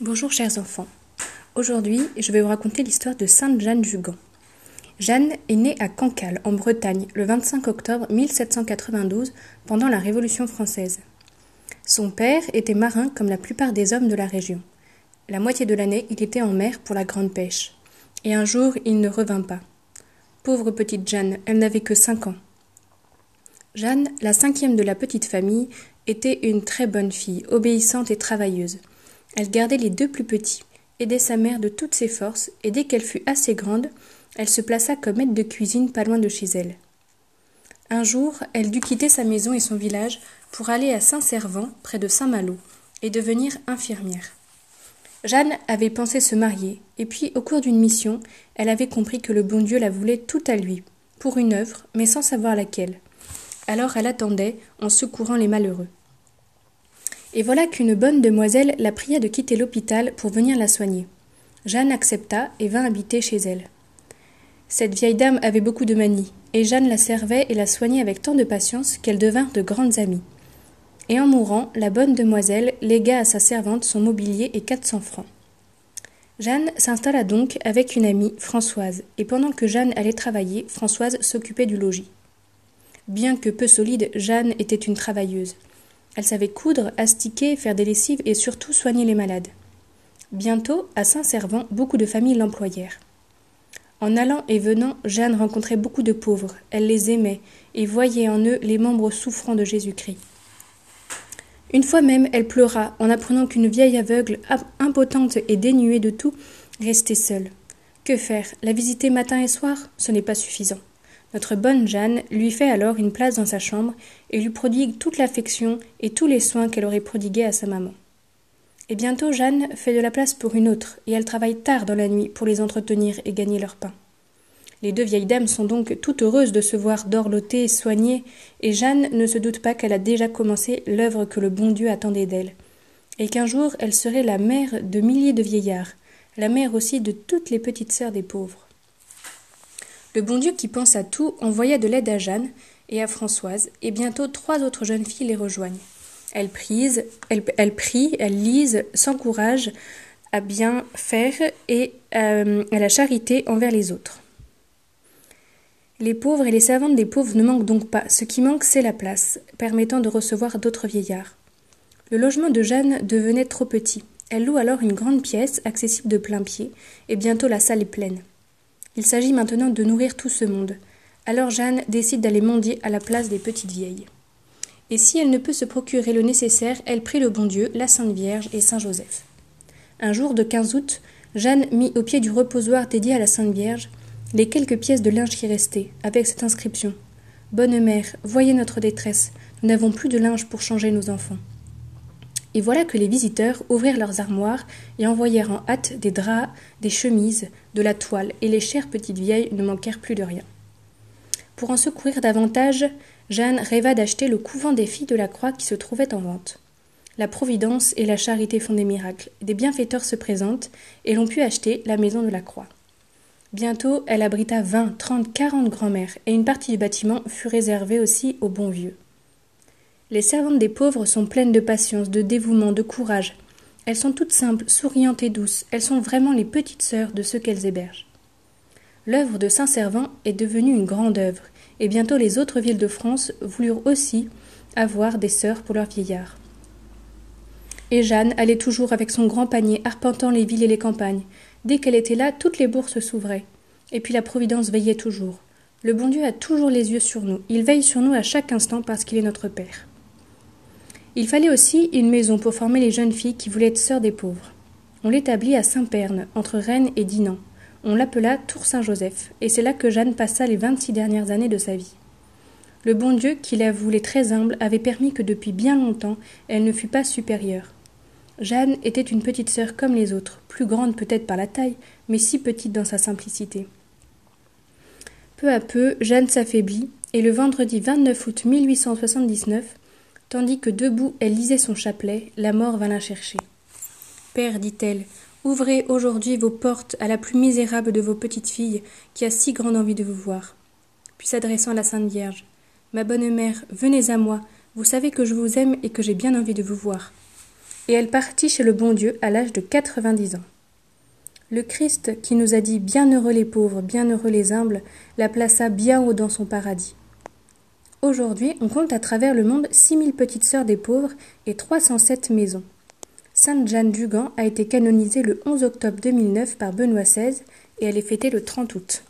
Bonjour chers enfants. Aujourd'hui, je vais vous raconter l'histoire de Sainte Jeanne du Gand. Jeanne est née à Cancale, en Bretagne, le 25 octobre 1792, pendant la Révolution française. Son père était marin comme la plupart des hommes de la région. La moitié de l'année, il était en mer pour la grande pêche. Et un jour, il ne revint pas. Pauvre petite Jeanne, elle n'avait que cinq ans. Jeanne, la cinquième de la petite famille, était une très bonne fille, obéissante et travailleuse. Elle gardait les deux plus petits, aidait sa mère de toutes ses forces, et dès qu'elle fut assez grande, elle se plaça comme aide de cuisine pas loin de chez elle. Un jour, elle dut quitter sa maison et son village pour aller à Saint-Servant, près de Saint-Malo, et devenir infirmière. Jeanne avait pensé se marier, et puis, au cours d'une mission, elle avait compris que le bon Dieu la voulait tout à lui, pour une œuvre, mais sans savoir laquelle. Alors elle attendait, en secourant les malheureux. Et voilà qu'une bonne demoiselle la pria de quitter l'hôpital pour venir la soigner. Jeanne accepta et vint habiter chez elle. Cette vieille dame avait beaucoup de manies, et Jeanne la servait et la soignait avec tant de patience qu'elles devinrent de grandes amies. Et en mourant, la bonne demoiselle légua à sa servante son mobilier et quatre cents francs. Jeanne s'installa donc avec une amie, Françoise, et pendant que Jeanne allait travailler, Françoise s'occupait du logis. Bien que peu solide, Jeanne était une travailleuse. Elle savait coudre, astiquer, faire des lessives et surtout soigner les malades. Bientôt, à Saint-Servant, beaucoup de familles l'employèrent. En allant et venant, Jeanne rencontrait beaucoup de pauvres. Elle les aimait et voyait en eux les membres souffrants de Jésus-Christ. Une fois même, elle pleura en apprenant qu'une vieille aveugle, impotente et dénuée de tout, restait seule. Que faire? La visiter matin et soir? Ce n'est pas suffisant. Notre bonne Jeanne lui fait alors une place dans sa chambre et lui prodigue toute l'affection et tous les soins qu'elle aurait prodigués à sa maman. Et bientôt Jeanne fait de la place pour une autre, et elle travaille tard dans la nuit pour les entretenir et gagner leur pain. Les deux vieilles dames sont donc toutes heureuses de se voir dorlotées, soignées, et Jeanne ne se doute pas qu'elle a déjà commencé l'œuvre que le bon Dieu attendait d'elle, et qu'un jour elle serait la mère de milliers de vieillards, la mère aussi de toutes les petites sœurs des pauvres. Le bon Dieu qui pense à tout envoya de l'aide à Jeanne et à Françoise, et bientôt trois autres jeunes filles les rejoignent. Elles, prisent, elles, prient, elles lisent, s'encouragent à bien faire et euh, à la charité envers les autres. Les pauvres et les servantes des pauvres ne manquent donc pas. Ce qui manque, c'est la place, permettant de recevoir d'autres vieillards. Le logement de Jeanne devenait trop petit. Elle loue alors une grande pièce, accessible de plein pied, et bientôt la salle est pleine. Il s'agit maintenant de nourrir tout ce monde. Alors Jeanne décide d'aller mendier à la place des petites vieilles. Et si elle ne peut se procurer le nécessaire, elle prie le bon Dieu, la Sainte Vierge et Saint Joseph. Un jour de 15 août, Jeanne mit au pied du reposoir dédié à la Sainte Vierge les quelques pièces de linge qui restaient, avec cette inscription Bonne mère, voyez notre détresse, nous n'avons plus de linge pour changer nos enfants. Et voilà que les visiteurs ouvrirent leurs armoires et envoyèrent en hâte des draps, des chemises, de la toile, et les chères petites vieilles ne manquèrent plus de rien. Pour en secourir davantage, Jeanne rêva d'acheter le couvent des filles de la Croix qui se trouvait en vente. La Providence et la charité font des miracles. Des bienfaiteurs se présentent et l'on put acheter la maison de la Croix. Bientôt, elle abrita vingt, trente, quarante grand-mères, et une partie du bâtiment fut réservée aussi aux bons vieux. Les servantes des pauvres sont pleines de patience, de dévouement, de courage. Elles sont toutes simples, souriantes et douces. Elles sont vraiment les petites sœurs de ceux qu'elles hébergent. L'œuvre de Saint-Servant est devenue une grande œuvre, et bientôt les autres villes de France voulurent aussi avoir des sœurs pour leurs vieillards. Et Jeanne allait toujours avec son grand panier arpentant les villes et les campagnes. Dès qu'elle était là, toutes les bourses s'ouvraient. Et puis la Providence veillait toujours. Le bon Dieu a toujours les yeux sur nous. Il veille sur nous à chaque instant parce qu'il est notre Père. Il fallait aussi une maison pour former les jeunes filles qui voulaient être sœurs des pauvres. On l'établit à Saint-Perne, entre Rennes et Dinan. On l'appela Tour Saint-Joseph, et c'est là que Jeanne passa les vingt-six dernières années de sa vie. Le bon Dieu, qui la voulait très humble, avait permis que depuis bien longtemps elle ne fût pas supérieure. Jeanne était une petite sœur comme les autres, plus grande peut-être par la taille, mais si petite dans sa simplicité. Peu à peu, Jeanne s'affaiblit, et le vendredi 29 août 1879, Tandis que debout elle lisait son chapelet, la mort vint la chercher. Père, dit-elle, ouvrez aujourd'hui vos portes à la plus misérable de vos petites filles, qui a si grande envie de vous voir. Puis s'adressant à la Sainte Vierge, Ma bonne mère, venez à moi, vous savez que je vous aime et que j'ai bien envie de vous voir. et elle partit chez le bon Dieu à l'âge de quatre-vingt-dix ans. Le Christ, qui nous a dit Bienheureux les pauvres, bienheureux les humbles, la plaça bien haut dans son paradis. Aujourd'hui, on compte à travers le monde six mille petites sœurs des pauvres et trois cent sept maisons. Sainte Jeanne du Gand a été canonisée le 11 octobre 2009 par Benoît XVI et elle est fêtée le 30 août.